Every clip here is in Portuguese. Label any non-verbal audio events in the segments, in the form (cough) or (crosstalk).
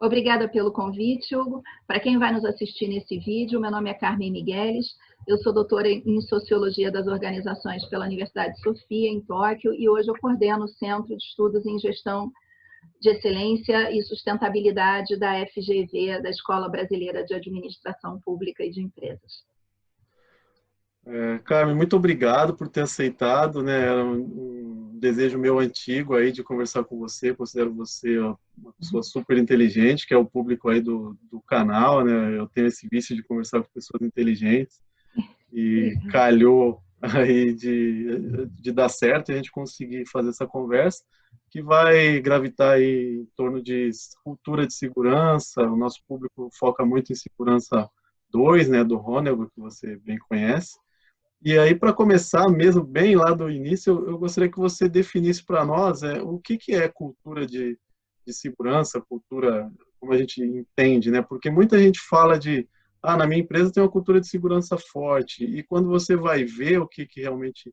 Obrigada pelo convite, Hugo. Para quem vai nos assistir nesse vídeo, meu nome é Carmen Migueles, eu sou doutora em Sociologia das Organizações pela Universidade de Sofia, em Tóquio, e hoje eu coordeno o Centro de Estudos em Gestão de Excelência e Sustentabilidade da FGV, da Escola Brasileira de Administração Pública e de Empresas. É, Carmen, muito obrigado por ter aceitado, né? Era um desejo meu antigo aí de conversar com você. Considero você uma pessoa super inteligente, que é o público aí do, do canal, né? Eu tenho esse vício de conversar com pessoas inteligentes e calhou aí de, de dar certo e a gente conseguir fazer essa conversa que vai gravitar aí em torno de cultura de segurança. O nosso público foca muito em segurança 2, né, do Honegger, que você bem conhece. E aí, para começar mesmo bem lá do início, eu, gostaria que você definisse para nós é, o que, que é cultura de, de segurança, cultura, como a gente entende, né? Porque muita gente fala de, ah, na minha empresa tem uma cultura de segurança forte, e quando você vai ver o que, que realmente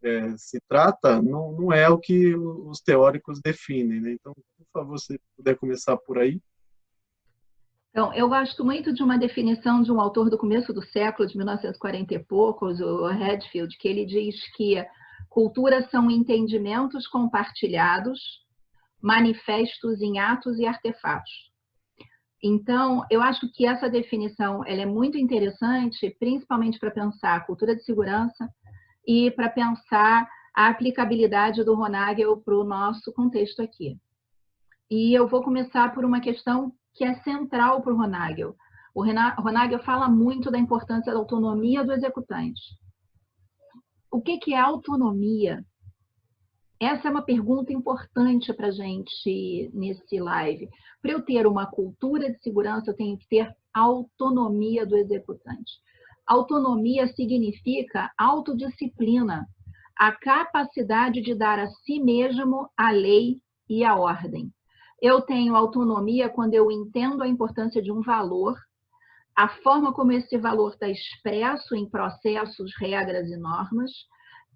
é, se trata, não, não é o que os teóricos definem, né? Então, por favor, se puder começar por aí. Então, eu gosto muito de uma definição de um autor do começo do século, de 1940 e poucos, o Redfield, que ele diz que culturas são entendimentos compartilhados, manifestos em atos e artefatos. Então, eu acho que essa definição ela é muito interessante, principalmente para pensar a cultura de segurança e para pensar a aplicabilidade do Ronagel para o nosso contexto aqui. E eu vou começar por uma questão que é central para o Ronagel. O Ronagel fala muito da importância da autonomia do executante. O que, que é autonomia? Essa é uma pergunta importante para a gente nesse live. Para eu ter uma cultura de segurança, eu tenho que ter autonomia do executante. Autonomia significa autodisciplina, a capacidade de dar a si mesmo a lei e a ordem. Eu tenho autonomia quando eu entendo a importância de um valor, a forma como esse valor está expresso em processos, regras e normas.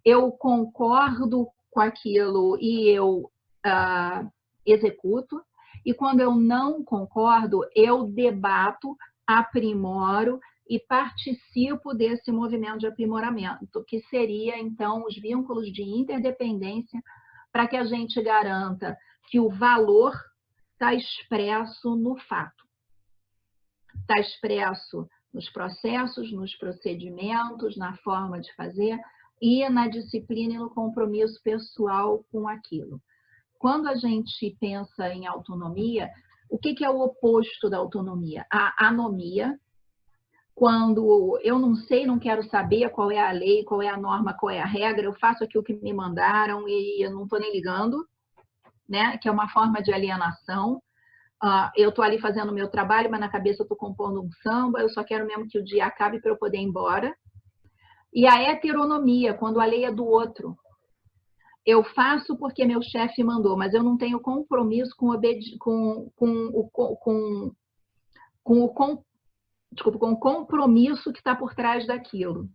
Eu concordo com aquilo e eu uh, executo. E quando eu não concordo, eu debato, aprimoro e participo desse movimento de aprimoramento, que seria, então, os vínculos de interdependência para que a gente garanta que o valor está expresso no fato. Está expresso nos processos, nos procedimentos, na forma de fazer e na disciplina e no compromisso pessoal com aquilo. Quando a gente pensa em autonomia, o que é o oposto da autonomia? A anomia, quando eu não sei, não quero saber qual é a lei, qual é a norma, qual é a regra, eu faço aquilo que me mandaram e eu não estou nem ligando né? que é uma forma de alienação. Uh, eu estou ali fazendo o meu trabalho, mas na cabeça estou compondo um samba, eu só quero mesmo que o dia acabe para eu poder ir embora. E a heteronomia, quando a lei é do outro. Eu faço porque meu chefe mandou, mas eu não tenho compromisso com, com, com, com, com, desculpa, com o compromisso que está por trás daquilo.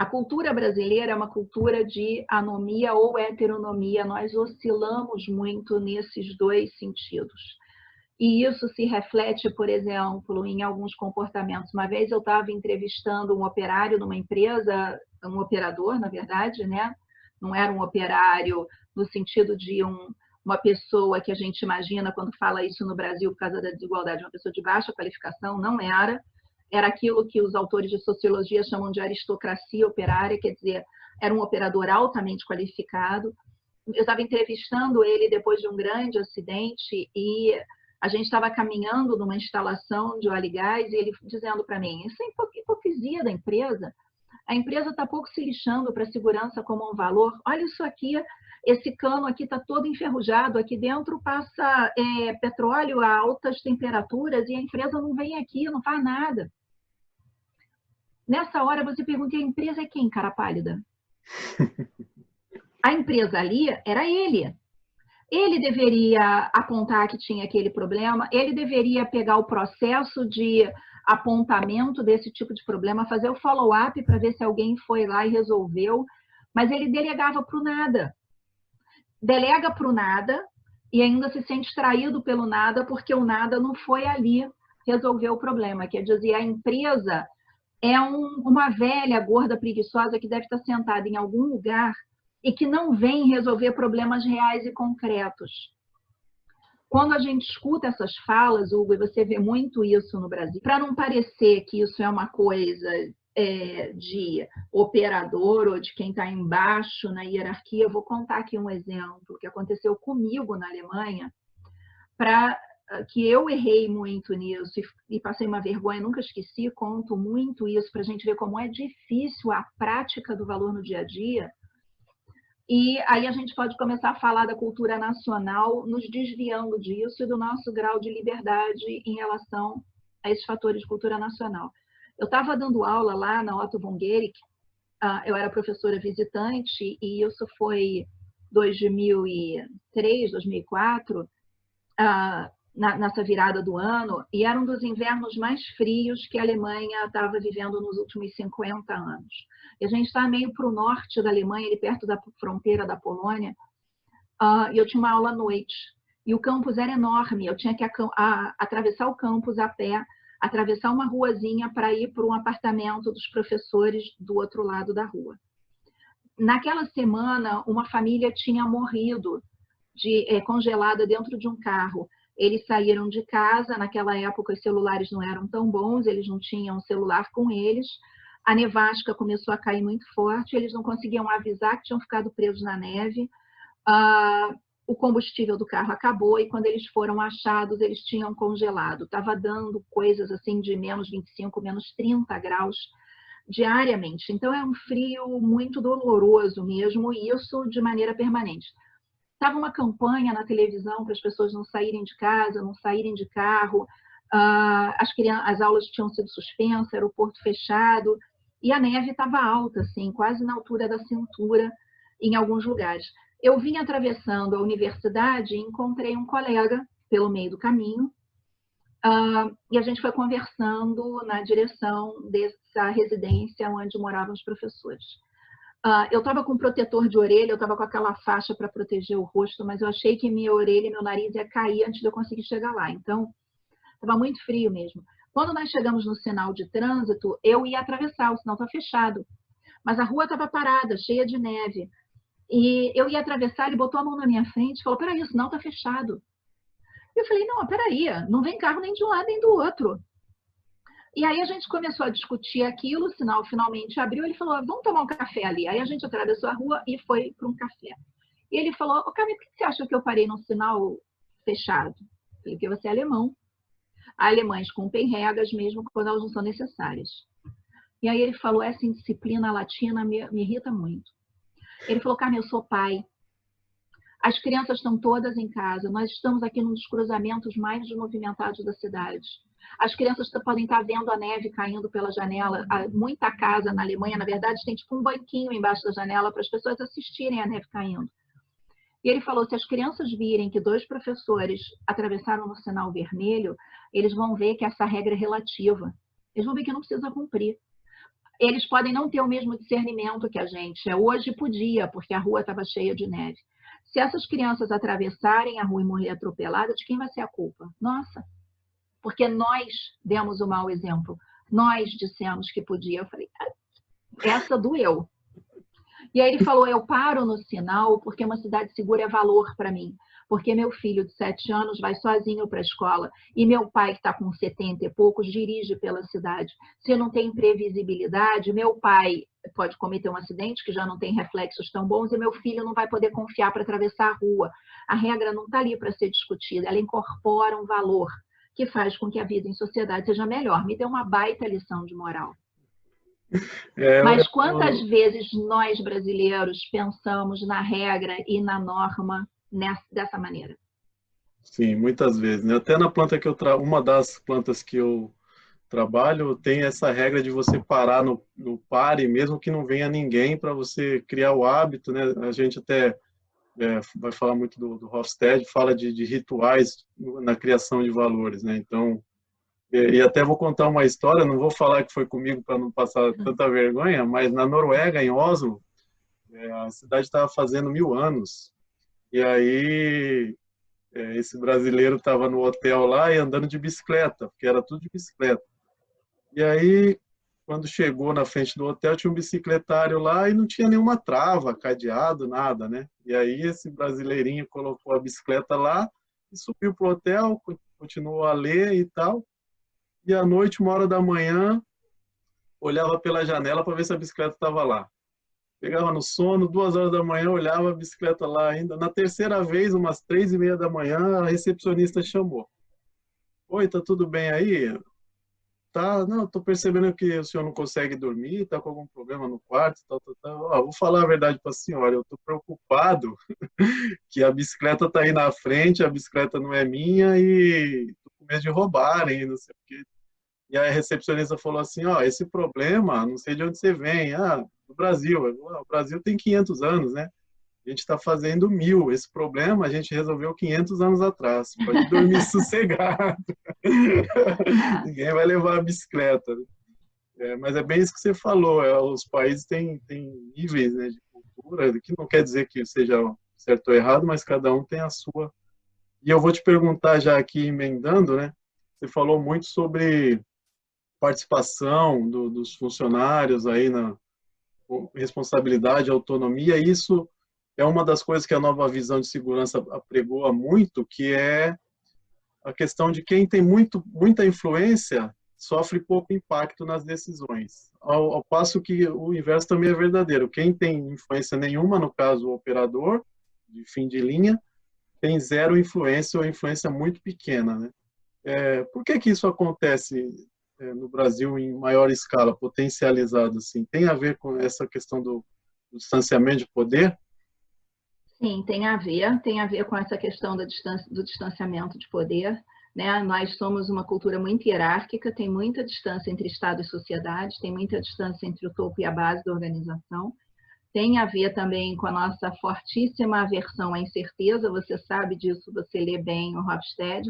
A cultura brasileira é uma cultura de anomia ou heteronomia, nós oscilamos muito nesses dois sentidos. E isso se reflete, por exemplo, em alguns comportamentos. Uma vez eu estava entrevistando um operário numa empresa, um operador, na verdade, né? Não era um operário no sentido de um, uma pessoa que a gente imagina quando fala isso no Brasil por causa da desigualdade, uma pessoa de baixa qualificação, não era era aquilo que os autores de sociologia chamam de aristocracia operária, quer dizer, era um operador altamente qualificado. Eu estava entrevistando ele depois de um grande acidente e a gente estava caminhando numa instalação de óleo e gás e ele dizendo para mim, isso é hipocrisia da empresa. A empresa está pouco se lixando para a segurança como um valor. Olha isso aqui, esse cano aqui está todo enferrujado, aqui dentro passa é, petróleo a altas temperaturas e a empresa não vem aqui, não faz nada. Nessa hora você pergunta, a empresa é quem, cara pálida? (laughs) A empresa ali era ele. Ele deveria apontar que tinha aquele problema, ele deveria pegar o processo de apontamento desse tipo de problema, fazer o follow-up para ver se alguém foi lá e resolveu, mas ele delegava para o nada. Delega para o nada e ainda se sente traído pelo nada, porque o nada não foi ali resolver o problema. Quer dizer, a empresa é um, uma velha gorda preguiçosa que deve estar sentada em algum lugar e que não vem resolver problemas reais e concretos. Quando a gente escuta essas falas, Hugo, e você vê muito isso no Brasil, para não parecer que isso é uma coisa é, de operador ou de quem está embaixo na hierarquia, eu vou contar aqui um exemplo que aconteceu comigo na Alemanha, para que eu errei muito nisso e, e, passei uma vergonha, nunca esqueci, conto muito isso para a gente ver como é difícil a prática do valor no dia a dia. E aí a gente pode começar a falar da cultura nacional, nos desviando disso e do nosso grau de liberdade em relação a esses fatores de cultura nacional. Eu estava dando aula lá na Otto von Guericke, uh, eu era professora visitante e isso foi 2003, 2004, uh, nessa virada do ano, e era um dos invernos mais frios que a Alemanha estava vivendo nos últimos 50 anos. E a gente está meio para o norte da Alemanha, ali perto da fronteira da Polônia, uh, e eu tinha uma aula à noite. E o campus era enorme, eu tinha que a, a, atravessar o campus a pé, atravessar uma ruazinha para ir para um apartamento dos professores do outro lado da rua. Naquela semana, uma família tinha morrido de é, congelada dentro de um carro. Eles saíram de casa, naquela época os celulares não eram tão bons, eles não tinham celular com eles. A nevasca começou a cair muito forte, eles não conseguiam avisar que tinham ficado presos na neve. Uh, o combustível do carro acabou e quando eles foram achados, eles tinham congelado. Estava dando coisas assim de menos 25, menos 30 graus diariamente. Então é um frio muito doloroso mesmo, e isso de maneira permanente. Estava uma campanha na televisão para as pessoas não saírem de casa, não saírem de carro. Uh, as, crianças, as aulas tinham sido suspensas, aeroporto fechado, e a neve estava alta, assim, quase na altura da cintura em alguns lugares. Eu vim atravessando a universidade e encontrei um colega pelo meio do caminho, uh, e a gente foi conversando na direção dessa residência onde moravam os professores. Uh, eu estava com protetor de orelha, eu estava com aquela faixa para proteger o rosto, mas eu achei que minha orelha e meu nariz ia cair antes de eu conseguir chegar lá. Então, estava muito frio mesmo. Quando nós chegamos no sinal de trânsito, eu ia atravessar, o sinal estava fechado. Mas a rua estava parada, cheia de neve. E eu ia atravessar, ele botou a mão na minha frente e falou: Peraí, o sinal está fechado. Eu falei: Não, peraí, não vem carro nem de um lado nem do outro. E aí a gente começou a discutir aquilo, o sinal finalmente abriu, ele falou: Vamos tomar um café ali. Aí a gente atravessou a rua e foi para um café. E ele falou: Ô, Camille, por que você acha que eu parei num sinal fechado? Porque você é alemão. Alemães cumprem regras mesmo quando elas não são necessárias. E aí ele falou: Essa indisciplina latina me, me irrita muito. Ele falou, Carmen, eu sou pai. As crianças estão todas em casa. Nós estamos aqui num dos cruzamentos mais movimentados da cidade. As crianças podem estar vendo a neve caindo pela janela. Muita casa na Alemanha, na verdade, tem tipo um banquinho embaixo da janela para as pessoas assistirem a neve caindo. E ele falou: se as crianças virem que dois professores atravessaram no sinal vermelho, eles vão ver que essa regra é relativa. Eles vão ver que não precisa cumprir eles podem não ter o mesmo discernimento que a gente. É, hoje podia, porque a rua estava cheia de neve. Se essas crianças atravessarem a rua e morrer atropeladas, de quem vai ser a culpa? Nossa, porque nós demos o mau exemplo. Nós dissemos que podia. Eu falei, ah, essa doeu. E aí ele falou: eu paro no sinal porque uma cidade segura é valor para mim porque meu filho de sete anos vai sozinho para a escola e meu pai, que está com 70 e poucos, dirige pela cidade. Se não tem previsibilidade, meu pai pode cometer um acidente que já não tem reflexos tão bons e meu filho não vai poder confiar para atravessar a rua. A regra não está ali para ser discutida, ela incorpora um valor que faz com que a vida em sociedade seja melhor. Me deu uma baita lição de moral. É, Mas quantas eu... vezes nós brasileiros pensamos na regra e na norma nessa, dessa maneira. Sim, muitas vezes. Né? Até na planta que eu tra... uma das plantas que eu trabalho tem essa regra de você parar no, no pare, mesmo que não venha ninguém, para você criar o hábito, né? A gente até é, vai falar muito do, do Hofstede, fala de, de, rituais na criação de valores, né? Então, e, e, até vou contar uma história, não vou falar que foi comigo para não passar tanta vergonha, mas na Noruega, em Oslo, É, a cidade estava fazendo mil anos. E aí é, esse brasileiro estava no hotel lá e andando de bicicleta, porque era tudo de bicicleta. E aí, quando chegou na frente do hotel, tinha um bicicletário lá e não tinha nenhuma trava, cadeado, nada, né? E aí esse brasileirinho colocou a bicicleta lá e subiu pro hotel, continuou a ler e tal. E à noite, uma hora da manhã, olhava pela janela para ver se a bicicleta estava lá pegava no sono, duas horas da manhã, olhava a bicicleta lá ainda. Na terceira vez, umas três e meia da manhã, a recepcionista chamou. Oi, tá tudo bem aí? Tá, não, tô percebendo que o senhor não consegue dormir, tá com algum problema no quarto, tal, tal, tal. Ó, vou falar a verdade para a senhora, eu tô preocupado (laughs) que a bicicleta tá aí na frente, a bicicleta não é minha e tô com medo de roubarem, não sei o quê. E a recepcionista falou assim, ó, esse problema, não sei de onde você vem, ah, do Brasil. O Brasil tem 500 anos, né? A gente está fazendo mil. Esse problema a gente resolveu 500 anos atrás. Pode dormir (laughs) sossegado. (laughs) Ninguém vai levar a bicicleta. É, mas é bem isso que você falou. É, os países têm, têm níveis né, de cultura, que não quer dizer que seja certo ou errado, mas cada um tem a sua. E eu vou te perguntar já aqui, emendando, né? Você falou muito sobre participação do, dos funcionários aí na responsabilidade, autonomia, isso é uma das coisas que a nova visão de segurança apregoa muito, que é a questão de quem tem muito, muita influência sofre pouco impacto nas decisões. Ao, ao, passo que o inverso também é verdadeiro. Quem tem influência nenhuma, no caso o operador, de fim de linha, tem zero influência ou influência muito pequena. Né? É, por que, que isso acontece é, no Brasil em maior escala, potencializado, assim, tem a ver com essa questão do, do distanciamento de poder? Sim, tem a ver, tem a ver com essa questão do, distanciamento de poder. Né? Nós somos uma cultura muito hierárquica, tem muita distância entre Estado e sociedade, tem muita distância entre o topo e a base da organização. Tem a ver também com a nossa fortíssima aversão à incerteza, você sabe disso, você lê bem o Hofstede,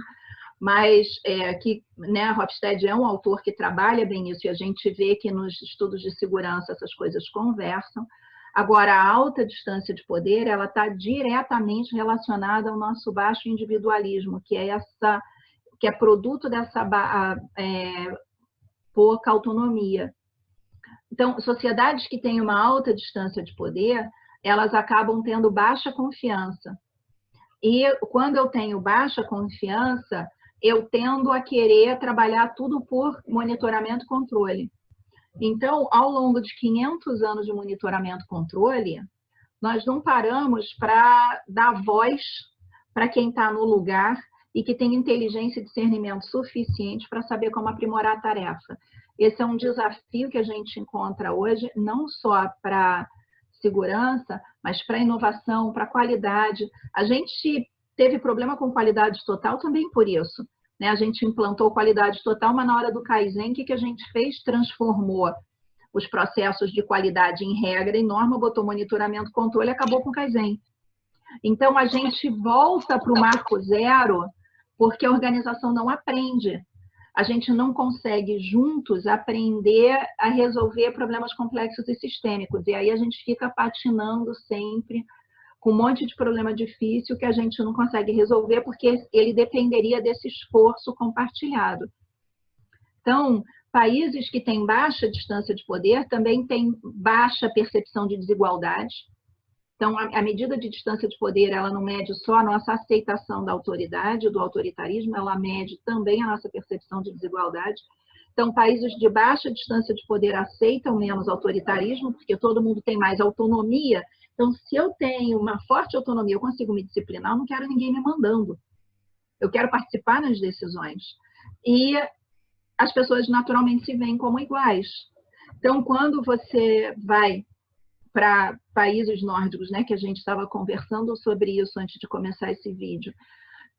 mas é, que né, Hofstede é um autor que trabalha bem isso e a gente vê que nos estudos de segurança essas coisas conversam. Agora, a alta distância de poder, ela está diretamente relacionada ao nosso baixo individualismo, que é essa, que é produto dessa é, pouca autonomia. Então, sociedades que têm uma alta distância de poder, elas acabam tendo baixa confiança. E quando eu tenho baixa confiança, eu tendo a querer trabalhar tudo por monitoramento e controle. Então, ao longo de 500 anos de monitoramento e controle, nós não paramos para dar voz para quem está no lugar e que tem inteligência e discernimento suficiente para saber como aprimorar a tarefa. Esse é um desafio que a gente encontra hoje, não só para segurança, mas para inovação, para qualidade. A gente teve problema com qualidade total também por isso. Né? A gente implantou qualidade total, mas na hora do Kaizen, o que, que a gente fez? Transformou os processos de qualidade em regra e norma, botou monitoramento, controle acabou com o Kaizen. Então, a gente volta para o marco zero porque a organização não aprende. A gente não consegue juntos aprender a resolver problemas complexos e sistêmicos. E aí a gente fica patinando sempre com um monte de problema difícil que a gente não consegue resolver porque ele dependeria desse esforço compartilhado. Então, países que têm baixa distância de poder também têm baixa percepção de desigualdade. Então, a, medida de distância de poder, ela não mede só a nossa aceitação da autoridade, do autoritarismo, ela mede também a nossa percepção de desigualdade. Então, países de baixa distância de poder aceitam menos autoritarismo, porque todo mundo tem mais autonomia então, se eu tenho uma forte autonomia, eu consigo me disciplinar, eu não quero ninguém me mandando. Eu quero participar nas decisões. E as pessoas naturalmente se veem como iguais. Então, quando você vai para países nórdicos, né, que a gente estava conversando sobre isso antes de começar esse vídeo,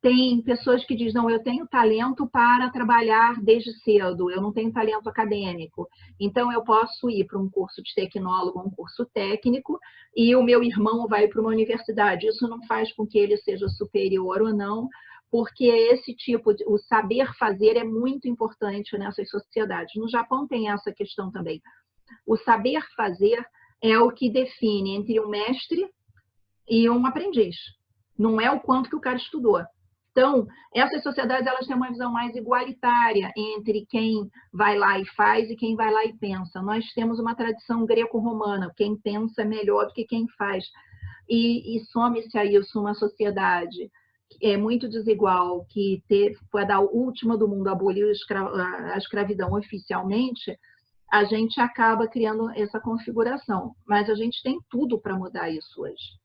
tem pessoas que dizem, não, eu tenho talento para trabalhar desde cedo, eu não tenho talento acadêmico. Então, eu posso ir para um curso de tecnólogo, um curso técnico, e o meu irmão vai para uma universidade. Isso não faz com que ele seja superior ou não, porque esse tipo de, o saber fazer é muito importante nessas sociedades. No Japão tem essa questão também. O saber fazer é o que define entre um mestre e um aprendiz. Não é o quanto que o cara estudou. Então, essas sociedades elas têm uma visão mais igualitária entre quem vai lá e faz e quem vai lá e pensa. Nós temos uma tradição greco-romana, quem pensa é melhor do que quem faz. E, e some-se a isso uma sociedade é muito desigual, que teve, foi a última do mundo, aboliu a escravidão oficialmente, a gente acaba criando essa configuração. Mas a gente tem tudo para mudar isso hoje.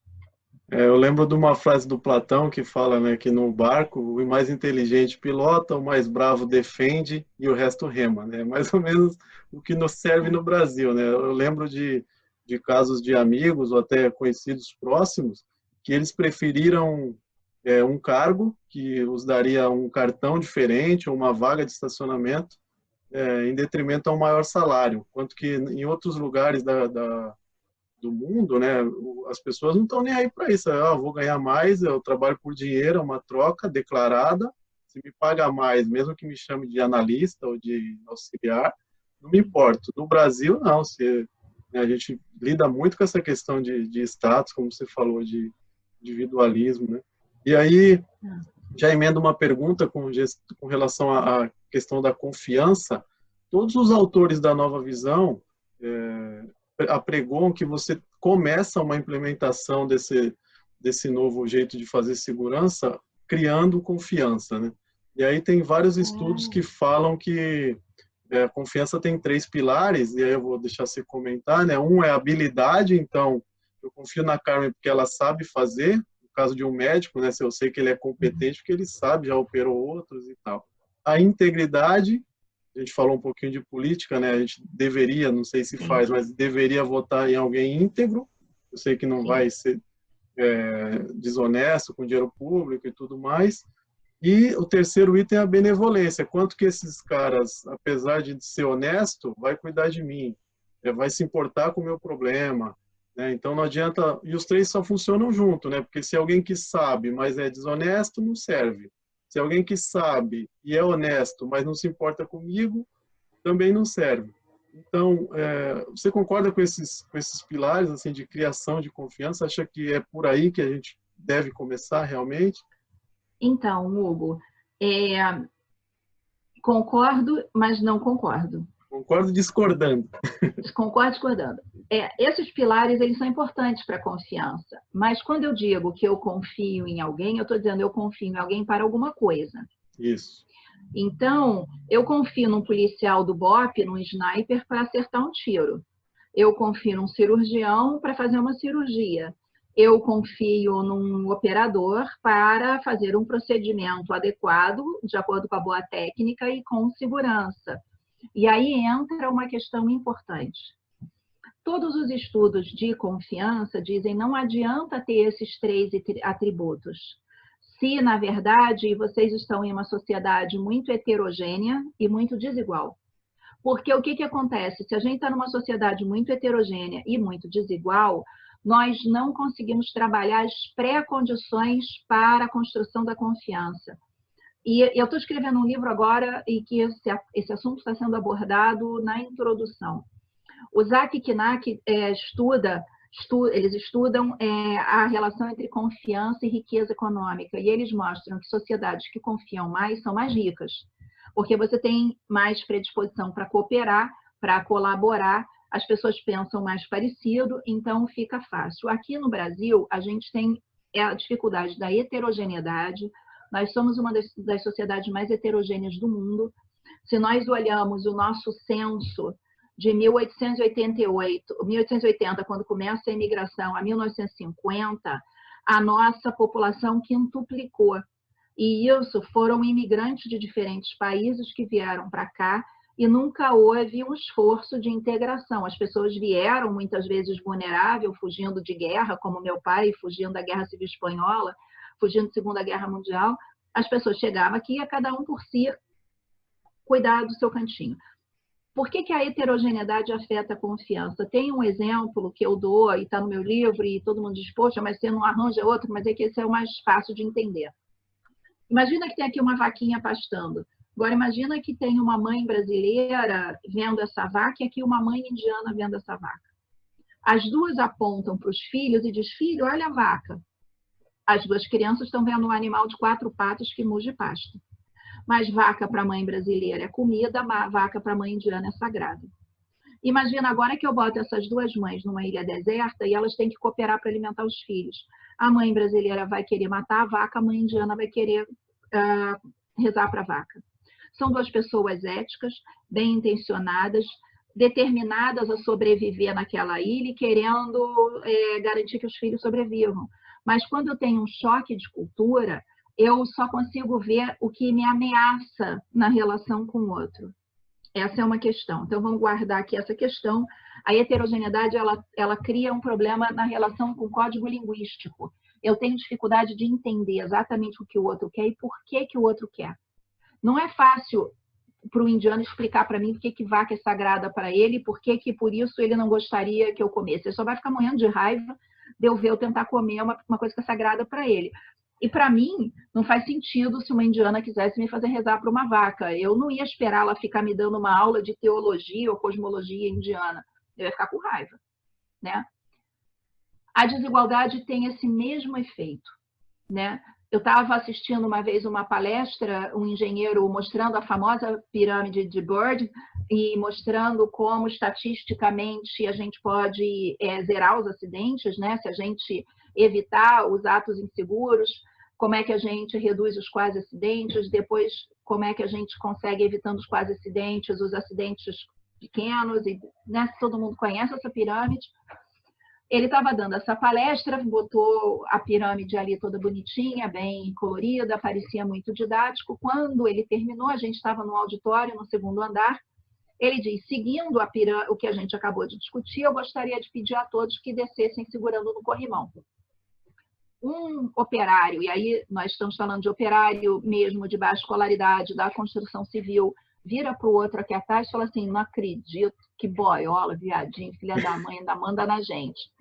É, eu lembro de uma frase do Platão que fala né, que no barco o mais inteligente pilota, o mais bravo defende e o resto rema. Né? (laughs) Mais ou menos o que nos serve no Brasil. Né? Eu lembro de, de casos de amigos ou até conhecidos próximos que eles preferiram é, um cargo que os daria um cartão diferente ou uma vaga de estacionamento é, em detrimento a um maior salário. Quanto que em outros lugares da, da do mundo, né, as pessoas não estão nem aí para isso. Ah, vou ganhar mais, eu trabalho por dinheiro, é uma troca declarada. Se me paga mais, mesmo que me chame de analista ou de auxiliar, não me importo. No Brasil, não. Se, né, a gente lida muito com essa questão de, de status, como você falou, de individualismo, né? E aí, já emendo uma pergunta com, com relação à questão da confiança. Todos os autores da Nova Visão é, apregoam que você começa uma implementação desse, desse novo jeito de fazer segurança criando confiança, né? E aí tem vários estudos hum. que falam que é, a confiança tem três pilares, e aí eu vou deixar você comentar, né? Um é habilidade, então eu confio na Carmen porque ela sabe fazer, no caso de um médico, né? Se eu sei que ele é competente porque ele sabe, já operou outros e tal. A integridade, a gente falou um pouquinho de política, né? A gente deveria, não sei se faz, mas deveria votar em alguém íntegro. Eu sei que não vai ser é, desonesto com dinheiro público e tudo mais. E o terceiro item é a benevolência. Quanto que esses caras, apesar de ser honesto, vai cuidar de mim, é, vai se importar com o meu problema. Né? Então não adianta. E os três só funcionam junto, né? Porque se alguém que sabe, mas é desonesto, não serve. Se alguém que sabe e é honesto, mas não se importa comigo, também não serve. Então, é, você concorda com esses, com esses pilares assim de criação de confiança? Acha que é por aí que a gente deve começar realmente? Então, Hugo, é, concordo, mas não concordo. Concordo discordando. Concordo discordando. É, esses pilares eles são importantes para a confiança, mas quando eu digo que eu confio em alguém, eu estou dizendo eu confio em alguém para alguma coisa. Isso. Então, eu confio num policial do BOP, num sniper, para acertar um tiro. Eu confio num cirurgião para fazer uma cirurgia. Eu confio num operador para fazer um procedimento adequado, de acordo com a boa técnica e com segurança. E aí entra uma questão importante. Todos os estudos de confiança dizem não adianta ter esses três atributos. Se, na verdade, vocês estão em uma sociedade muito heterogênea e muito desigual. Porque o que, que acontece? Se a gente está numa sociedade muito heterogênea e muito desigual, nós não conseguimos trabalhar as pré-condições para a construção da confiança. E eu estou escrevendo um livro agora e que esse, esse assunto está sendo abordado na introdução. O Zach Kinak é, estuda, estu, eles estudam é, a relação entre confiança e riqueza econômica, e eles mostram que sociedades que confiam mais são mais ricas, porque você tem mais predisposição para cooperar, para colaborar, as pessoas pensam mais parecido, então fica fácil. Aqui no Brasil, a gente tem a dificuldade da heterogeneidade, nós somos uma das, das sociedades mais heterogêneas do mundo. Se nós olhamos o nosso censo de 1888, 1880, quando começa a imigração, a 1950, a nossa população quintuplicou. E isso foram imigrantes de diferentes países que vieram para cá e nunca houve um esforço de integração. As pessoas vieram muitas vezes vulnerável, fugindo de guerra, como meu pai, fugindo da Guerra Civil Espanhola, fugindo da Segunda Guerra Mundial, as pessoas chegavam aqui ia cada um por si cuidar do seu cantinho. Por que, que a heterogeneidade afeta a confiança? Tem um exemplo que eu dou e está no meu livro e todo mundo diz, poxa, mas você não arranja outro, mas é que esse é o mais fácil de entender. Imagina que tem aqui uma vaquinha pastando. Agora imagina que tem uma mãe brasileira vendo essa vaca e aqui uma mãe indiana vendo essa vaca. As duas apontam para os filhos e diz: Filho, olha a vaca. As duas crianças estão vendo um animal de quatro patas que muge pasto. Mas vaca para a mãe brasileira é comida, vaca para a mãe indiana é sagrada. Imagina agora que eu boto essas duas mães numa ilha deserta e elas têm que cooperar para alimentar os filhos. A mãe brasileira vai querer matar a vaca, a mãe indiana vai querer uh, rezar para a vaca. São duas pessoas éticas, bem intencionadas, determinadas a sobreviver naquela ilha e querendo é, garantir que os filhos sobrevivam. Mas quando eu tenho um choque de cultura, eu só consigo ver o que me ameaça na relação com o outro. Essa é uma questão. Então, vamos guardar aqui essa questão. A heterogeneidade, ela, ela cria um problema na relação com o código linguístico. Eu tenho dificuldade de entender exatamente o que o outro quer e por que, que o outro quer. Não é fácil para o indiano explicar para mim por que, que vaca é sagrada para ele, por que, que por isso ele não gostaria que eu comesse. Ele só vai ficar morrendo de raiva de eu ver eu tentar comer uma, uma coisa que é sagrada para ele. E para mim, não faz sentido se uma indiana quisesse me fazer rezar para uma vaca. Eu não ia esperar ela ficar me dando uma aula de teologia ou cosmologia indiana. Eu ia ficar com raiva, né? A desigualdade tem esse mesmo efeito, né? Eu estava assistindo uma vez uma palestra, um engenheiro mostrando a famosa pirâmide de Bird e mostrando como estatisticamente a gente pode é, zerar os acidentes, né? Se a gente evitar os atos inseguros, como é que a gente reduz os quase acidentes, depois como é que a gente consegue evitando os quase acidentes, os acidentes pequenos, e né, todo mundo conhece essa pirâmide. Ele estava dando essa palestra, botou a pirâmide ali toda bonitinha, bem colorida, parecia muito didático. Quando ele terminou, a gente estava no auditório, no segundo andar. Ele diz: seguindo o que a gente acabou de discutir, eu gostaria de pedir a todos que descessem segurando no corrimão. Um operário, e aí nós estamos falando de operário mesmo de baixa escolaridade da construção civil, vira para o outro aqui atrás e fala assim: não acredito, que boiola, viadinho, filha da mãe, ainda manda na gente.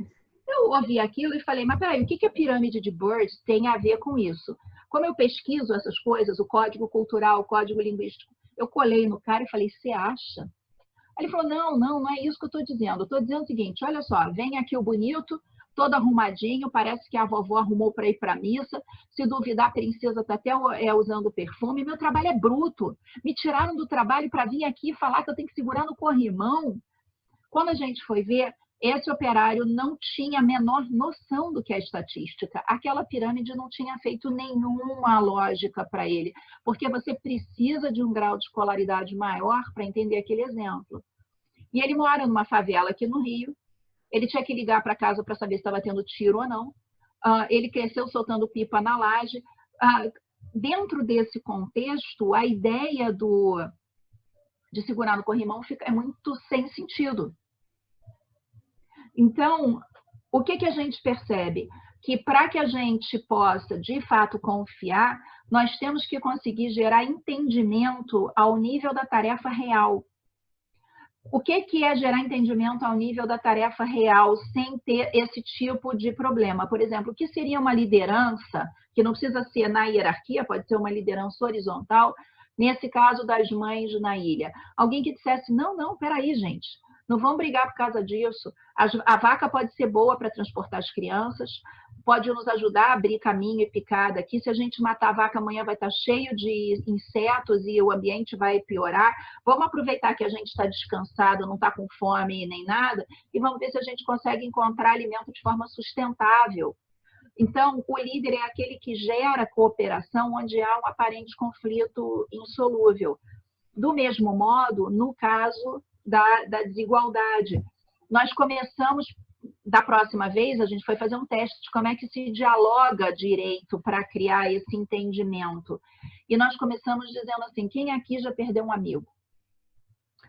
Eu ouvi aquilo e falei: mas peraí, o que, que a pirâmide de Bird tem a ver com isso? Como eu pesquiso essas coisas, o código cultural, o código linguístico, eu colei no cara e falei: você acha? Aí ele falou: não, não, não é isso que eu estou dizendo. Eu estou dizendo o seguinte: olha só, vem aqui o bonito, todo arrumadinho, parece que a vovó arrumou para ir para a missa. Se duvidar, a princesa está até é, usando perfume. Meu trabalho é bruto. Me tiraram do trabalho para vir aqui falar que eu tenho que segurar no corrimão. Quando a gente foi ver, esse operário não tinha a menor noção do que é estatística. Aquela pirâmide não tinha feito nenhuma lógica para ele, porque você precisa de um grau de escolaridade maior para entender aquele exemplo. E ele mora numa favela aqui no Rio, ele tinha que ligar para casa para saber se estava tendo tiro ou não. Uh, ele cresceu soltando pipa na laje. Uh, dentro desse contexto, a ideia do, de segurar no corrimão fica, é muito sem sentido. Então, o que, que a gente percebe? Que para que a gente possa, de fato, confiar, nós temos que conseguir gerar entendimento ao nível da tarefa real. O que, que é gerar entendimento ao nível da tarefa real sem ter esse tipo de problema? Por exemplo, o que seria uma liderança, que não precisa ser na hierarquia, pode ser uma liderança horizontal, nesse caso das mães na ilha? Alguém que dissesse, não, não, peraí, gente, não vamos brigar por causa disso. A, a vaca pode ser boa para transportar as crianças, pode nos ajudar a abrir caminho e picada aqui. Se a gente matar a vaca, amanhã vai estar cheio de insetos e o ambiente vai piorar. Vamos aproveitar que a gente está descansado, não está com fome nem nada, e vamos ver se a gente consegue encontrar alimento de forma sustentável. Então, o líder é aquele que gera cooperação onde há um aparente conflito insolúvel. Do mesmo modo, no caso da, da desigualdade. Nós começamos, da próxima vez, a gente foi fazer um teste de como é que se dialoga direito para criar esse entendimento. E nós começamos dizendo assim: quem aqui já perdeu um amigo?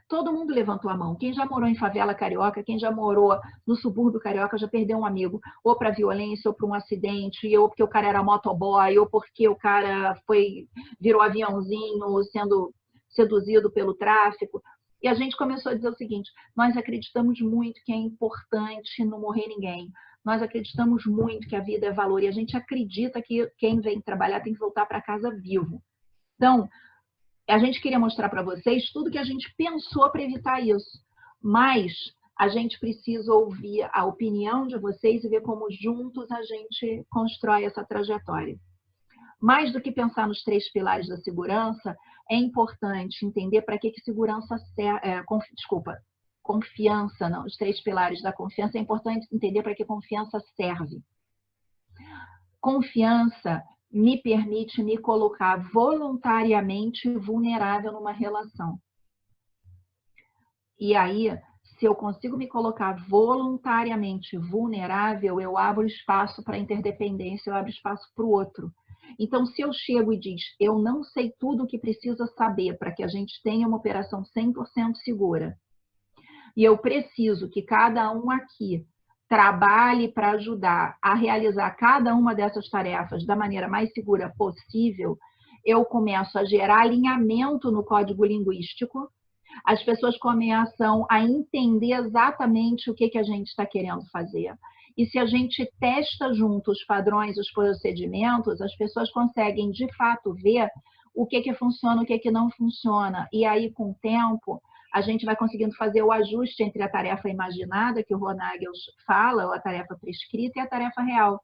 Todo mundo levantou a mão. Quem já morou em favela carioca, quem já morou no subúrbio carioca, já perdeu um amigo, ou para violência, ou para um acidente, ou porque o cara era motoboy, ou porque o cara foi virou aviãozinho sendo seduzido pelo tráfico. E a gente começou a dizer o seguinte: nós acreditamos muito que é importante não morrer ninguém. Nós acreditamos muito que a vida é valor e a gente acredita que quem vem trabalhar tem que voltar para casa vivo. Então, a gente queria mostrar para vocês tudo que a gente pensou para evitar isso. Mas a gente precisa ouvir a opinião de vocês e ver como juntos a gente constrói essa trajetória. Mais do que pensar nos três pilares da segurança, é importante entender para que, que segurança serve. É, conf, desculpa, confiança, não, os três pilares da confiança, é importante entender para que confiança serve. Confiança me permite me colocar voluntariamente vulnerável numa relação. E aí, se eu consigo me colocar voluntariamente vulnerável, eu abro espaço para interdependência, eu abro espaço para o outro. Então, se eu chego e diz, eu não sei tudo o que precisa saber para que a gente tenha uma operação 100% segura, e eu preciso que cada um aqui trabalhe para ajudar a realizar cada uma dessas tarefas da maneira mais segura possível, eu começo a gerar alinhamento no código linguístico, as pessoas começam a entender exatamente o que, que a gente está querendo fazer. E se a gente testa junto os padrões, os procedimentos, as pessoas conseguem de fato ver o que, que funciona, o que, que não funciona. E aí, com o tempo, a gente vai conseguindo fazer o ajuste entre a tarefa imaginada, que o Ronagel fala, ou a tarefa prescrita, e a tarefa real.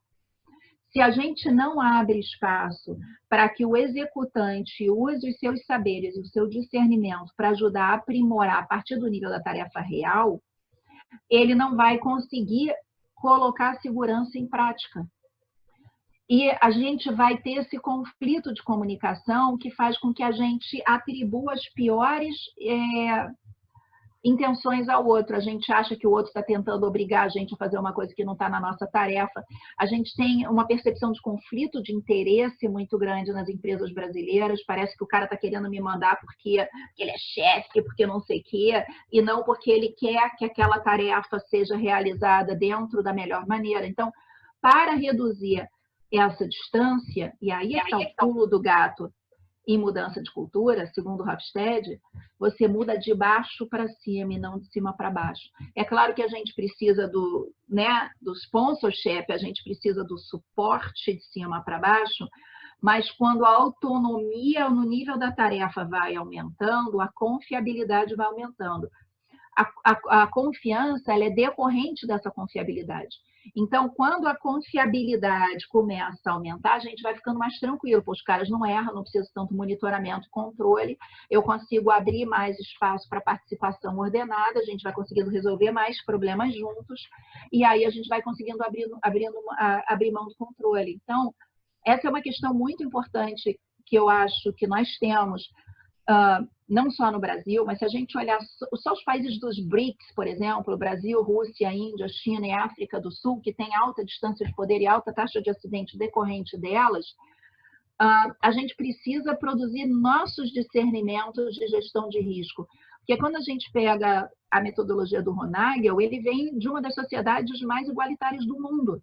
Se a gente não abre espaço para que o executante use os seus saberes o seu discernimento para ajudar a aprimorar a partir do nível da tarefa real, ele não vai conseguir colocar a segurança em prática. E a gente vai ter esse conflito de comunicação que faz com que a gente atribua as piores é, intenções ao outro. A gente acha que o outro está tentando obrigar a gente a fazer uma coisa que não está na nossa tarefa. A gente tem uma percepção de conflito de interesse muito grande nas empresas brasileiras. Parece que o cara está querendo me mandar porque ele é chefe, porque não sei o quê, e não porque ele quer que aquela tarefa seja realizada dentro da melhor maneira. Então, para reduzir essa distância, e aí é, é o pulo do gato em mudança de cultura, segundo Hofstede, você muda de baixo para cima e não de cima para baixo. É claro que a gente precisa do, né, do sponsorship, a gente precisa do suporte de cima para baixo, mas quando a autonomia no nível da tarefa vai aumentando, a confiabilidade vai aumentando. A, a, a confiança é decorrente dessa confiabilidade. Então, quando a confiabilidade começa a aumentar, a gente vai ficando mais tranquilo, porque os caras não erram, não precisa tanto monitoramento, controle, eu consigo abrir mais espaço para participação ordenada, a gente vai conseguindo resolver mais problemas juntos, e aí a gente vai conseguindo abrir, abrindo, abrir mão do controle. Então, essa é uma questão muito importante que eu acho que nós temos uh, não só no Brasil, mas se a gente olhar só os países dos BRICS, por exemplo, Brasil, Rússia, Índia, China e África do Sul, que têm alta distância de poder e alta taxa de acidente decorrente delas, uh, a gente precisa produzir nossos discernimentos de gestão de risco. Porque quando a gente pega a metodologia do Ronagel, ele vem de uma das sociedades mais igualitárias do mundo.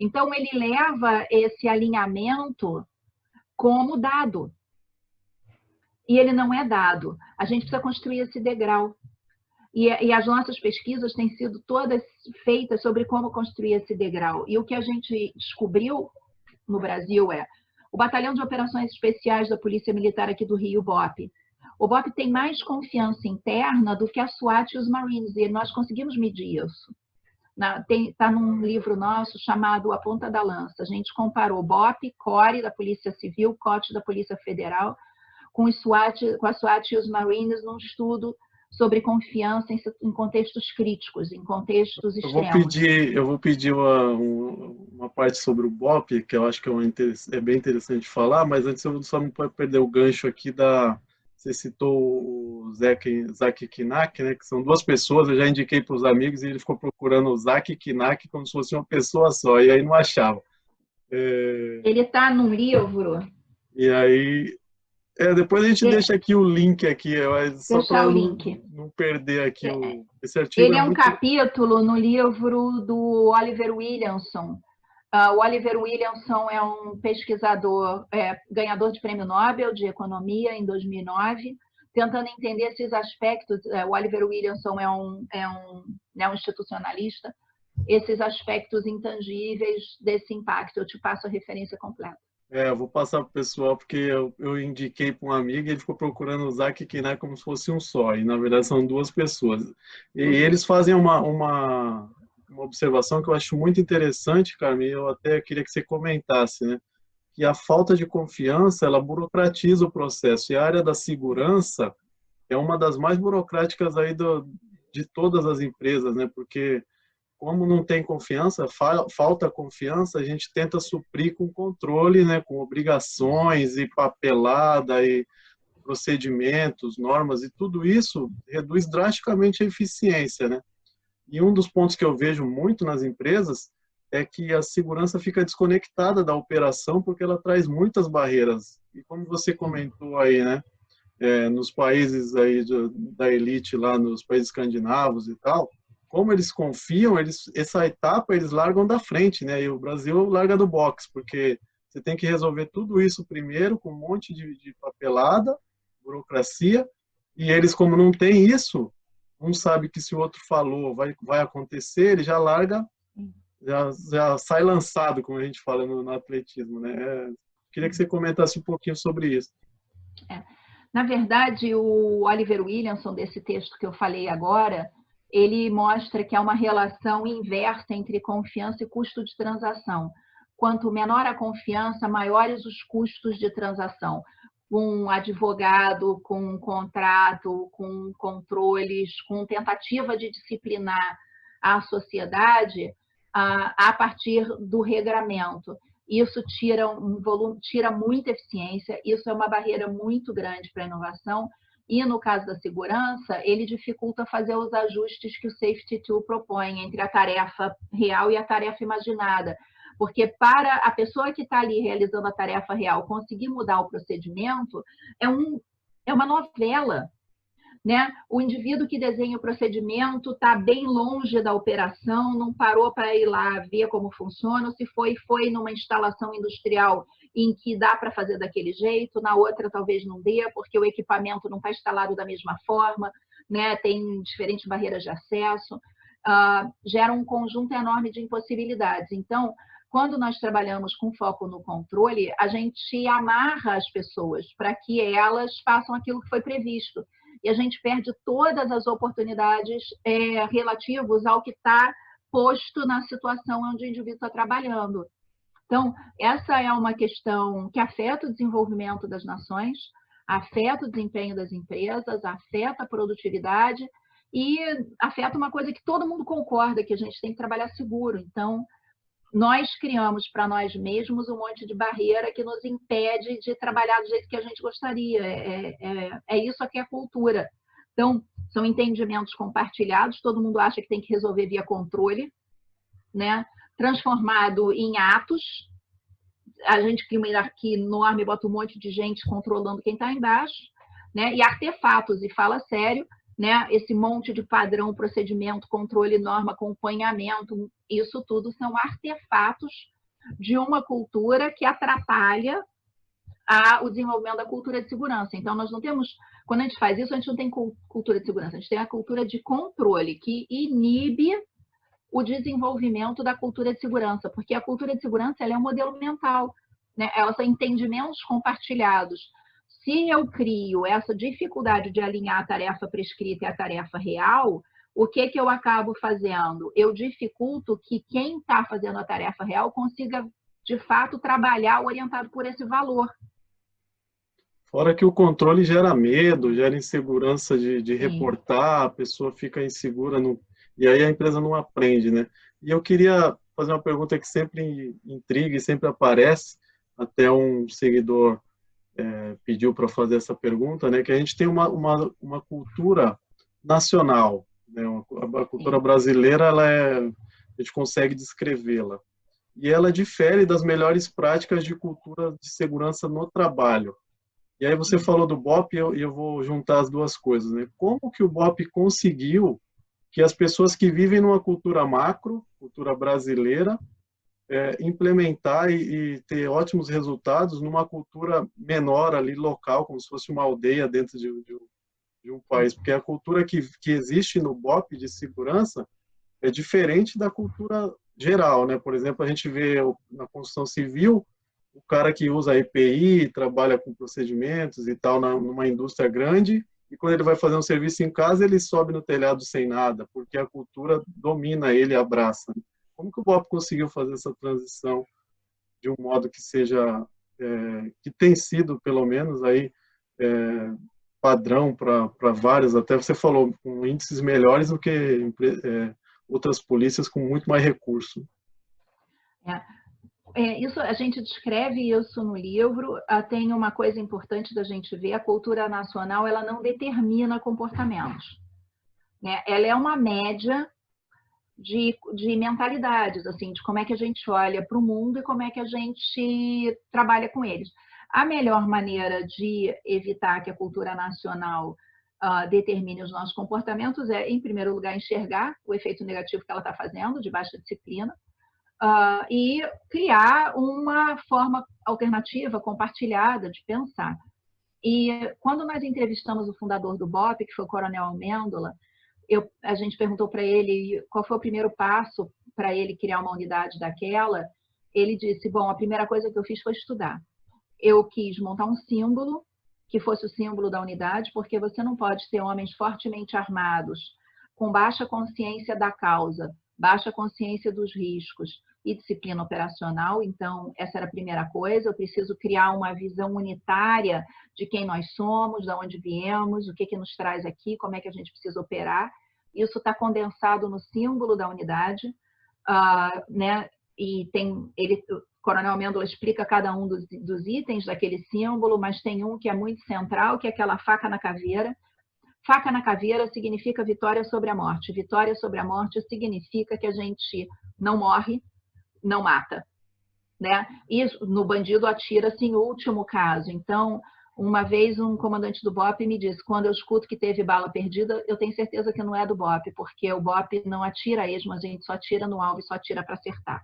Então, ele leva esse alinhamento como dado e ele não é dado. A gente precisa construir esse degrau. E, e, as nossas pesquisas têm sido todas feitas sobre como construir esse degrau. E o que a gente descobriu no Brasil é o Batalhão de Operações Especiais da Polícia Militar aqui do Rio, BOP. O BOP tem mais confiança interna do que a SWAT e os Marines, e nós conseguimos medir isso. Está num livro nosso chamado A Ponta da Lança. A gente comparou BOP, CORE da Polícia Civil, COT da Polícia Federal, com, os SWAT, com a SWAT e os Marines num estudo sobre confiança em, em, contextos críticos, em contextos extremos. Eu vou pedir, eu vou pedir uma, uma parte sobre o BOP, que eu acho que é, é bem interessante falar, mas antes eu só não pode perder o gancho aqui da... Você citou o Zach Kinak, né, que são duas pessoas, eu já indiquei para os amigos e ele ficou procurando o Zach Kinak como se fosse uma pessoa só, e aí não achava. É... Ele está num livro. E aí é, depois a gente é. deixa aqui o link aqui, só para não, não, perder aqui é. o, esse artigo. Ele é, é um muito... capítulo no livro do Oliver Williamson. Uh, o Oliver Williamson é um pesquisador, é, ganhador de prêmio Nobel de Economia em 2009, tentando entender esses aspectos. É, o Oliver Williamson é um, é um, é um institucionalista, esses aspectos intangíveis desse impacto. Eu te passo a referência completa. É, vou passar para o pessoal, porque eu, eu indiquei para um amigo e ele ficou procurando usar Kikinai como se fosse um só, e na verdade são duas pessoas. E uhum. eles fazem uma, uma, uma observação que eu acho muito interessante, Carmen, eu até queria que você comentasse, né? Que a falta de confiança, ela burocratiza o processo, e a área da segurança é uma das mais burocráticas aí do, de todas as empresas, né? Porque como não tem confiança, falta confiança, a gente tenta suprir com controle, né, com obrigações e papelada e procedimentos, normas e tudo isso reduz drasticamente a eficiência, né? E um dos pontos que eu vejo muito nas empresas é que a segurança fica desconectada da operação porque ela traz muitas barreiras. E como você comentou aí, né, é, nos países aí da elite lá nos países escandinavos e tal, como eles confiam, eles, essa etapa eles largam da frente, né? E o Brasil larga do box, porque você tem que resolver tudo isso primeiro com um monte de, de papelada, burocracia, e eles, como não tem isso, um sabe que se o outro falou vai, vai acontecer, ele já larga, já, já sai lançado, como a gente fala no, no atletismo, né? É, queria que você comentasse um pouquinho sobre isso. É. Na verdade, o Oliver Williamson, desse texto que eu falei agora, ele mostra que há uma relação inversa entre confiança e custo de transação. Quanto menor a confiança, maiores os custos de transação. Com um advogado, com um contrato, com controles, com tentativa de disciplinar a sociedade a partir do regramento. Isso tira um volume, tira muita eficiência, isso é uma barreira muito grande para a inovação e no caso da segurança, ele dificulta fazer os ajustes que o Safety Tool propõe entre a tarefa real e a tarefa imaginada. Porque para a pessoa que está ali realizando a tarefa real conseguir mudar o procedimento, é, um, é uma novela. Né? O indivíduo que desenha o procedimento está bem longe da operação, não parou para ir lá ver como funciona, se foi, foi numa instalação industrial em que dá para fazer daquele jeito, na outra talvez não dê, porque o equipamento não está instalado da mesma forma, né? tem diferentes barreiras de acesso, uh, gera um conjunto enorme de impossibilidades. Então, quando nós trabalhamos com foco no controle, a gente amarra as pessoas para que elas façam aquilo que foi previsto. E a gente perde todas as oportunidades é, relativas ao que está posto na situação onde o indivíduo está trabalhando. Então, essa é uma questão que afeta o desenvolvimento das nações, afeta o desempenho das empresas, afeta a produtividade e afeta uma coisa que todo mundo concorda, que a gente tem que trabalhar seguro. Então, nós criamos para nós mesmos um monte de barreira que nos impede de trabalhar do jeito que a gente gostaria. É, é, é isso aqui é cultura. Então, são entendimentos compartilhados, todo mundo acha que tem que resolver via controle, né? Transformado em atos. A gente cria uma hierarquia enorme, bota um monte de gente controlando quem está embaixo, né? E artefatos, e fala sério, né? Esse monte de padrão, procedimento, controle, norma, acompanhamento, isso tudo são artefatos de uma cultura que atrapalha a, o desenvolvimento da cultura de segurança. Então, nós não temos, quando a gente faz isso, a gente não tem cultura de segurança, a gente tem a cultura de controle, que inibe o desenvolvimento da cultura de segurança, porque a cultura de segurança é um modelo mental, né? Ela são entendimentos compartilhados. Se eu crio essa dificuldade de alinhar a tarefa prescrita e a tarefa real, o que, que eu acabo fazendo? Eu dificulto que quem está fazendo a tarefa real consiga, de fato, trabalhar orientado por esse valor. Fora que o controle gera medo, gera insegurança de, de reportar, a pessoa fica insegura no, e aí a empresa não aprende, né? E eu queria fazer uma pergunta que sempre intriga e sempre aparece, até um seguidor é, pediu para fazer essa pergunta, né? Que a gente tem uma, uma, uma cultura nacional, né? a cultura brasileira, ela é, a gente consegue descrevê-la. E ela difere das melhores práticas de cultura de segurança no trabalho. E aí você falou do BOP e eu, eu vou juntar as duas coisas, né? Como que o BOP conseguiu que as pessoas que vivem numa cultura macro, cultura brasileira, é, implementar e, e, ter ótimos resultados numa cultura menor ali, local, como se fosse uma aldeia dentro de, de, de um país. Porque a cultura que, que existe no BOP de segurança é diferente da cultura geral, né? Por exemplo, a gente vê na construção civil o cara que usa EPI, trabalha com procedimentos e tal numa indústria grande, e quando ele vai fazer um serviço em casa, ele sobe no telhado sem nada, porque a cultura domina ele, abraça. Como que o Bob conseguiu fazer essa transição de um modo que seja, é, que tem sido, pelo menos, aí é, padrão para várias, até você falou, com índices melhores do que é, outras polícias com muito mais recurso. É. É, isso a gente descreve isso no livro. Ah, tem uma coisa importante da gente ver: a cultura nacional ela não determina comportamentos. Né? Ela é uma média de, de mentalidades, assim, de como é que a gente olha para o mundo e como é que a gente trabalha com eles. A melhor maneira de evitar que a cultura nacional uh, determine os nossos comportamentos é, em primeiro lugar, enxergar o efeito negativo que ela está fazendo de baixa disciplina uh, e criar uma forma alternativa, compartilhada de pensar. E quando nós entrevistamos o fundador do BOP, que foi o Coronel Almêndola, eu, a gente perguntou para ele qual foi o primeiro passo para ele criar uma unidade daquela. Ele disse: Bom, a primeira coisa que eu fiz foi estudar eu quis montar um símbolo que fosse o símbolo da unidade, porque você não pode ter homens fortemente armados, com baixa consciência da causa, baixa consciência dos riscos e disciplina operacional. Então, essa era a primeira coisa. Eu preciso criar uma visão unitária de quem nós somos, de onde viemos, o que, que nos traz aqui, como é que a gente precisa operar. Isso está condensado no símbolo da unidade, uh, né? E tem ele Coronel Amêndola explica cada um dos, dos, itens daquele símbolo, mas tem um que é muito central, que é aquela faca na caveira. Faca na caveira significa vitória sobre a morte. Vitória sobre a morte significa que a gente não morre, não mata. Né? E no bandido atira-se em último caso. Então, uma vez um comandante do BOP me disse, quando eu escuto que teve bala perdida, eu tenho certeza que não é do BOP, porque o BOP não atira a esmo, a gente só atira no alvo e só atira para acertar.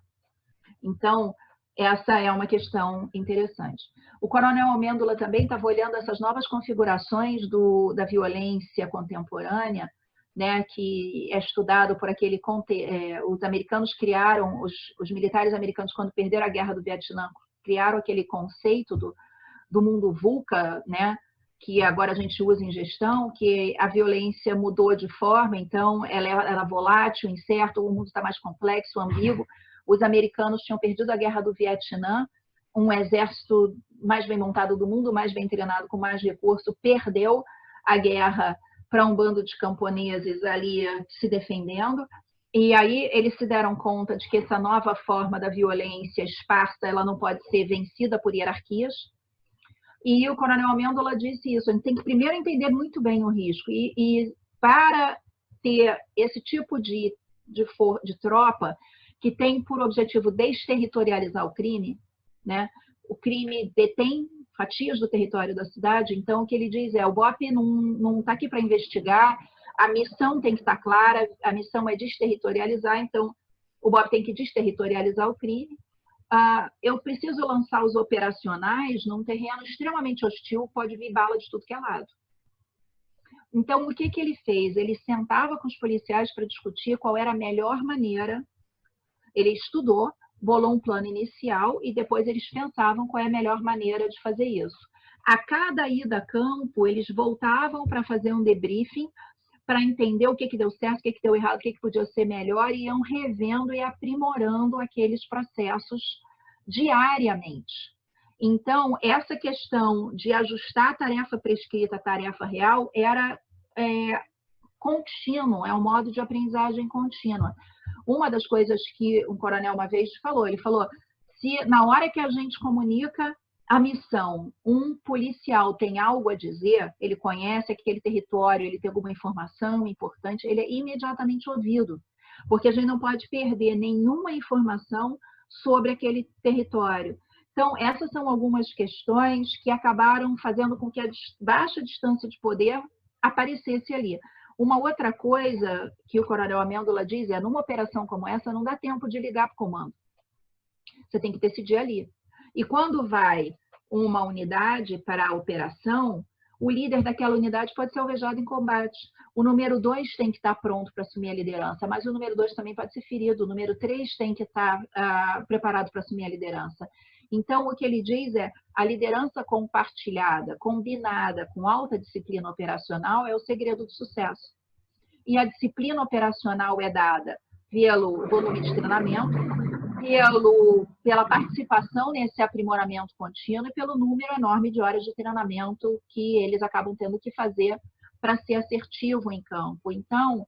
Então, essa é uma questão interessante. O Coronel Almêndola também estava olhando essas novas configurações do, da violência contemporânea, né, que é estudado por aquele é, os americanos criaram os, os, militares americanos quando perderam a guerra do Vietnã criaram aquele conceito do, do mundo VUCA, né, que agora a gente usa em gestão, que a violência mudou de forma, então ela era volátil, incerto, o mundo está mais complexo, ambíguo. Os americanos tinham perdido a guerra do Vietnã, um exército mais bem montado do mundo, mais bem treinado, com mais recurso, perdeu a guerra para um bando de camponeses ali se defendendo. E aí eles se deram conta de que essa nova forma da violência esparsa, ela não pode ser vencida por hierarquias. E o coronel Amêndola disse isso, a gente tem que primeiro entender muito bem o risco. E, e para ter esse tipo de, de, for, de tropa, que tem por objetivo desterritorializar o crime, né? O crime detém fatias do território da cidade, então o que ele diz é o BOP não está aqui para investigar, a missão tem que estar clara, a missão é desterritorializar, então o BOP tem que desterritorializar o crime. Ah, eu preciso lançar os operacionais num terreno extremamente hostil, pode vir bala de tudo que é lado. Então, o que, que ele fez? Ele sentava com os policiais para discutir qual era a melhor maneira ele estudou, bolou um plano inicial e depois eles pensavam qual é a melhor maneira de fazer isso. A cada ida a campo, eles voltavam para fazer um debriefing para entender o que, que deu certo, o que, que deu errado, o que, que podia ser melhor, e iam revendo e aprimorando aqueles processos diariamente. Então, essa questão de ajustar a tarefa prescrita à tarefa real era é, contínuo, é um modo de aprendizagem contínua. Uma das coisas que um coronel uma vez falou, ele falou: se na hora que a gente comunica a missão, um policial tem algo a dizer, ele conhece aquele território, ele tem alguma informação importante, ele é imediatamente ouvido, porque a gente não pode perder nenhuma informação sobre aquele território. Então, essas são algumas questões que acabaram fazendo com que a baixa distância de poder aparecesse ali. Uma outra coisa que o Coronel Amêndola diz é, numa operação como essa, não dá tempo de ligar para o comando. Você tem que decidir ali. E quando vai uma unidade para a operação, o líder daquela unidade pode ser alvejado em combate. O número dois tem que estar pronto para assumir a liderança, mas o número dois também pode ser ferido. O número três tem que estar uh, preparado para assumir a liderança. Então, o que ele diz é a liderança compartilhada, combinada com alta disciplina operacional é o segredo do sucesso. E a disciplina operacional é dada pelo volume de treinamento, pelo, pela participação nesse aprimoramento contínuo e pelo número enorme de horas de treinamento que eles acabam tendo que fazer para ser assertivo em campo. Então,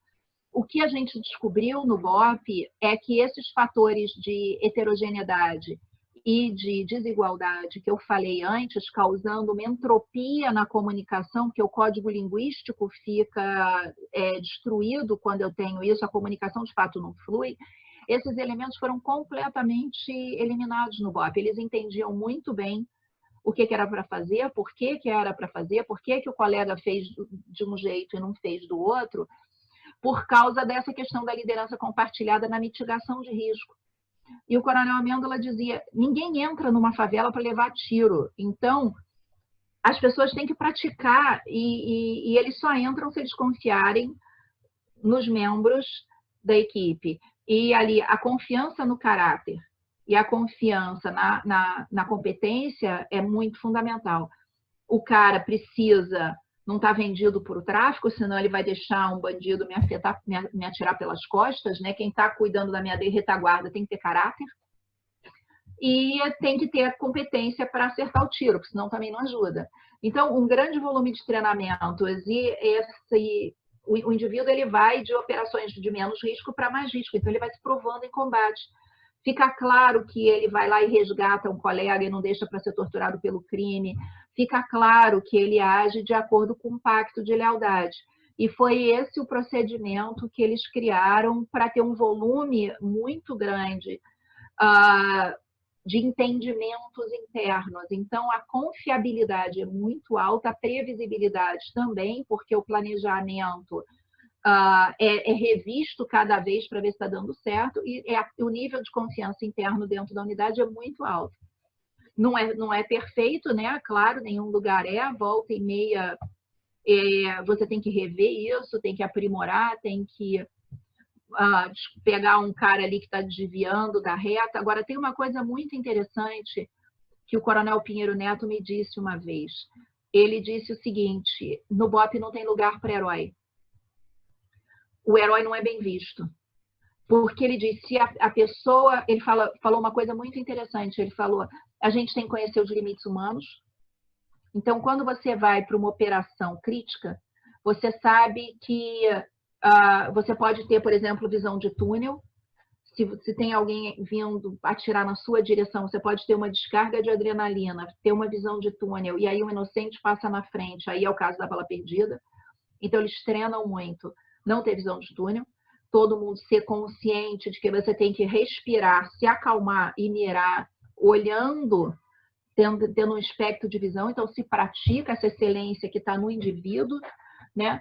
o que a gente descobriu no BOP é que esses fatores de heterogeneidade e de desigualdade que eu falei antes, causando uma entropia na comunicação, porque o código linguístico fica é, destruído quando eu tenho isso, a comunicação de fato não flui, esses elementos foram completamente eliminados no BOP. Eles entendiam muito bem o que, que era para fazer, por que, que era para fazer, por que, que o colega fez de um jeito e não fez do outro, por causa dessa questão da liderança compartilhada na mitigação de risco. E o coronel Amêndola dizia: ninguém entra numa favela para levar tiro. Então, as pessoas têm que praticar e, e, e, eles só entram se eles confiarem nos membros da equipe. E ali, a confiança no caráter e a confiança na, na, na competência é muito fundamental. O cara precisa não está vendido por tráfico, senão ele vai deixar um bandido me, afetar, me, atirar pelas costas, né? Quem está cuidando da minha retaguarda tem que ter caráter e tem que ter competência para acertar o tiro, porque senão também não ajuda. Então, um grande volume de treinamentos e esse o, indivíduo ele vai de operações de menos risco para mais risco, então ele vai se provando em combate. Fica claro que ele vai lá e resgata um colega e não deixa para ser torturado pelo crime fica claro que ele age de acordo com o pacto de lealdade. E foi esse o procedimento que eles criaram para ter um volume muito grande uh, de entendimentos internos. Então, a confiabilidade é muito alta, a previsibilidade também, porque o planejamento uh, é, é, revisto cada vez para ver se está dando certo, e é, o nível de confiança interno dentro da unidade é muito alto não é, não é perfeito, né? Claro, nenhum lugar é, volta e meia é, você tem que rever isso, tem que aprimorar, tem que uh, pegar um cara ali que está desviando da reta. Agora, tem uma coisa muito interessante que o Coronel Pinheiro Neto me disse uma vez. Ele disse o seguinte: no BOP não tem lugar para herói. O herói não é bem visto. Porque ele disse, a, a pessoa, ele fala, falou uma coisa muito interessante, ele falou, a gente tem que conhecer os limites humanos. Então, quando você vai para uma operação crítica, você sabe que uh, você pode ter, por exemplo, visão de túnel. Se, se tem alguém vindo atirar na sua direção, você pode ter uma descarga de adrenalina, ter uma visão de túnel, e aí um inocente passa na frente, aí é o caso da bala perdida. Então, eles treinam muito não ter visão de túnel, todo mundo ser consciente de que você tem que respirar, se acalmar e mirar olhando, tendo, tendo um espectro de visão, então se pratica essa excelência que está no indivíduo, né?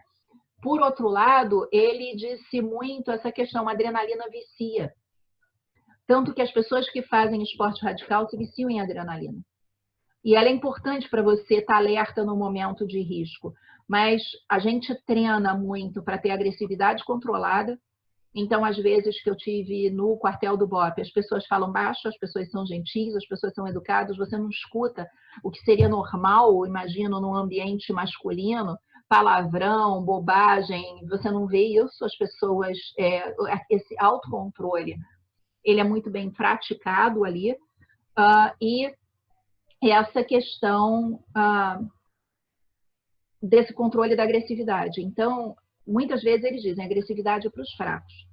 Por outro lado, ele disse muito essa questão, adrenalina vicia. Tanto que as pessoas que fazem esporte radical se viciam em adrenalina. E ela é importante para você estar tá alerta no momento de risco. Mas a gente treina muito para ter agressividade controlada, então, às vezes que eu tive no quartel do BOP, as pessoas falam baixo, as pessoas são gentis, as pessoas são educadas, você não escuta o que seria normal, imagino, num ambiente masculino, palavrão, bobagem, você não vê isso, as pessoas, é, esse autocontrole, ele é muito bem praticado ali, uh, e essa questão uh, desse controle da agressividade. Então, muitas vezes eles dizem agressividade é para os fracos.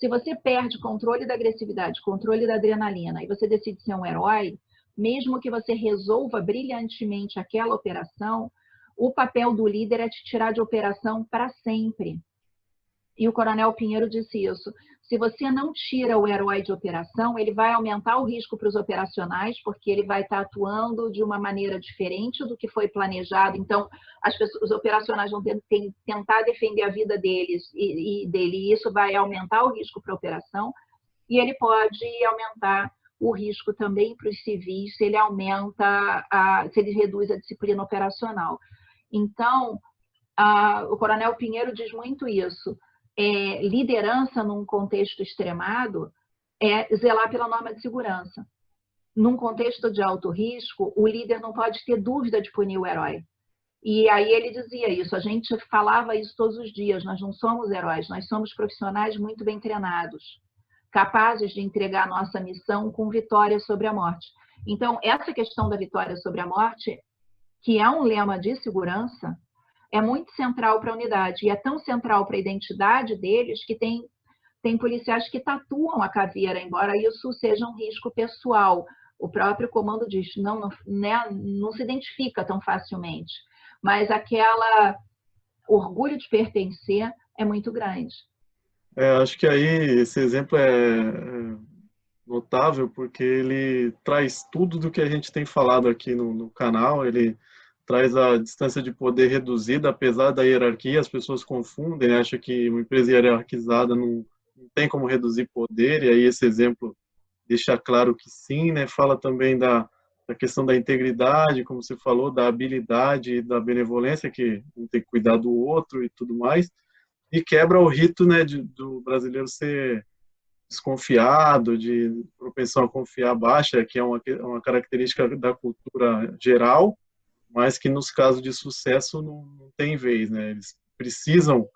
Se você perde controle da agressividade, controle da adrenalina e você decide ser um herói, mesmo que você resolva brilhantemente aquela operação, o papel do líder é te tirar de operação para sempre. E o Coronel Pinheiro disse isso. Se você não tira o herói de operação, ele vai aumentar o risco para os operacionais, porque ele vai estar atuando de uma maneira diferente do que foi planejado. Então, as pessoas, os operacionais vão ter, tentar defender a vida deles e, e dele, e isso vai aumentar o risco para a operação. E ele pode aumentar o risco também para os civis se ele aumenta, a, se ele reduz a disciplina operacional. Então, a, o Coronel Pinheiro diz muito isso é, liderança num contexto extremado é zelar pela norma de segurança. num contexto de alto risco, o líder não pode ter dúvida de punir o herói. E aí ele dizia isso, a gente falava isso todos os dias, nós não somos heróis, nós somos profissionais muito bem treinados, capazes de entregar nossa missão com vitória sobre a morte. Então, essa questão da vitória sobre a morte, que é um lema de segurança, é muito central para a unidade, e é tão central para a identidade deles que tem, tem policiais que tatuam a caveira, embora isso seja um risco pessoal. O próprio comando diz, não, não, né, não se identifica tão facilmente mas aquela orgulho de pertencer é muito grande. É, acho que aí esse exemplo é, é notável porque ele traz tudo do que a gente tem falado aqui no, no canal. Ele traz a distância de poder reduzida, apesar da hierarquia, as pessoas confundem, acham que uma empresa hierarquizada não, não, tem como reduzir poder, e aí esse exemplo deixa claro que sim, né? Fala também da, da questão da integridade, como você falou, da habilidade, da benevolência, que um tem que cuidar do outro e tudo mais, e quebra o rito né, de, do brasileiro ser desconfiado, de propensão a confiar baixa, que é uma, uma característica da cultura geral, mas que nos casos de sucesso não, não tem vez, né? Eles precisam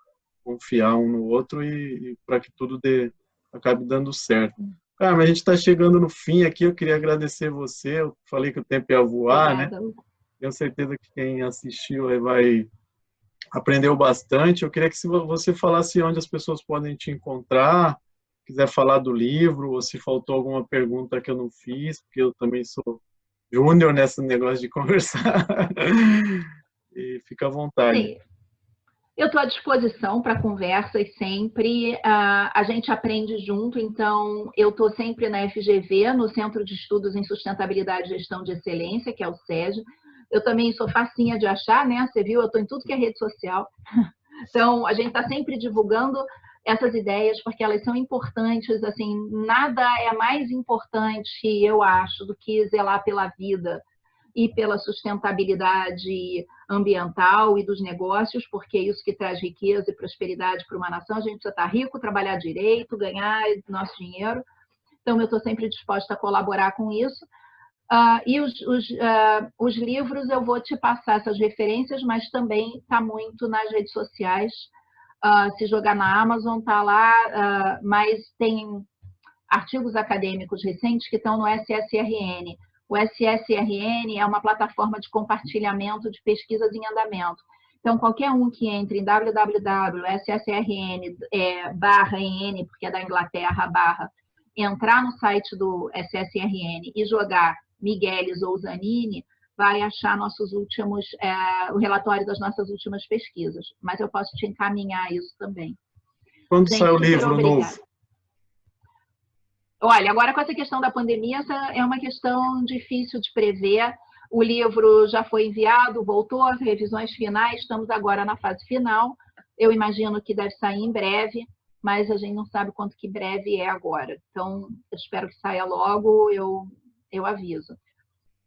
confiar um no outro e, e para que tudo dê, acabe dando certo. Cara, mas a gente está chegando no fim aqui. Eu queria agradecer você. Eu falei que o tempo ia voar, né? Obrigada. né? Tenho certeza que quem assistiu vai aprendeu bastante. Eu queria que você falasse onde as pessoas podem te encontrar, quiser falar do livro, ou se faltou alguma pergunta que eu não fiz, porque eu também sou júnior nesse negócio de (laughs) conversar. e fica à vontade. Sim. Eu estou à disposição para conversas sempre. Uh, a gente aprende junto, então eu estou sempre na FGV, no Centro de Estudos em Sustentabilidade e Gestão de Excelência, que é o SEG. Eu também sou facinha de achar, né? Você viu, eu estou em tudo que é rede social. (laughs) Então, a gente está sempre divulgando essas ideias porque elas são importantes. Assim, nada é mais importante, eu acho, do que zelar pela vida e pela sustentabilidade ambiental e dos negócios, porque é isso que traz riqueza e prosperidade para uma nação. A gente precisa estar rico, trabalhar direito, ganhar nosso dinheiro. Então, eu estou sempre disposta a colaborar com isso. Uh, e os, os, uh, os, livros, eu vou te passar essas referências, mas também está muito nas redes sociais. Uh, se jogar na Amazon, está lá, mas tem artigos acadêmicos recentes que estão no SSRN. O SSRN é uma plataforma de compartilhamento de pesquisas em andamento. Então, qualquer um que entre em www.ssrn é, barra N, porque é da Inglaterra, barra, entrar no site do SSRN e jogar Migueles ou Zanini, vai achar nossos últimos, é, o relatório das nossas últimas pesquisas. Mas eu posso te encaminhar isso também. Quando sai o livro novo? Olha, agora com essa questão da pandemia, essa é uma questão difícil de prever. O livro já foi enviado, voltou às revisões finais, estamos agora na fase final. Eu imagino que deve sair em breve, mas a gente não sabe quanto que breve é agora. Então, eu espero que saia logo, eu, eu aviso.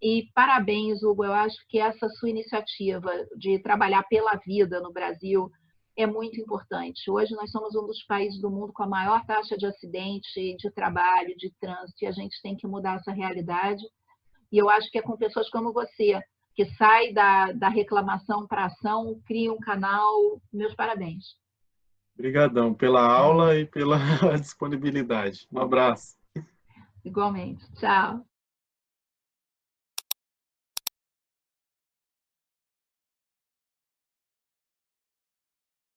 E parabéns, Hugo, eu acho que essa sua iniciativa de trabalhar pela vida no Brasil é muito importante. Hoje nós somos um dos países do mundo com a maior taxa de acidente, de trabalho, de trânsito, e a gente tem que mudar essa realidade. E eu acho que é com pessoas como você, que sai da, da reclamação para ação, cria um canal. Meus parabéns. Obrigadão pela aula e pela (laughs) disponibilidade. Um abraço. Igualmente. Tchau.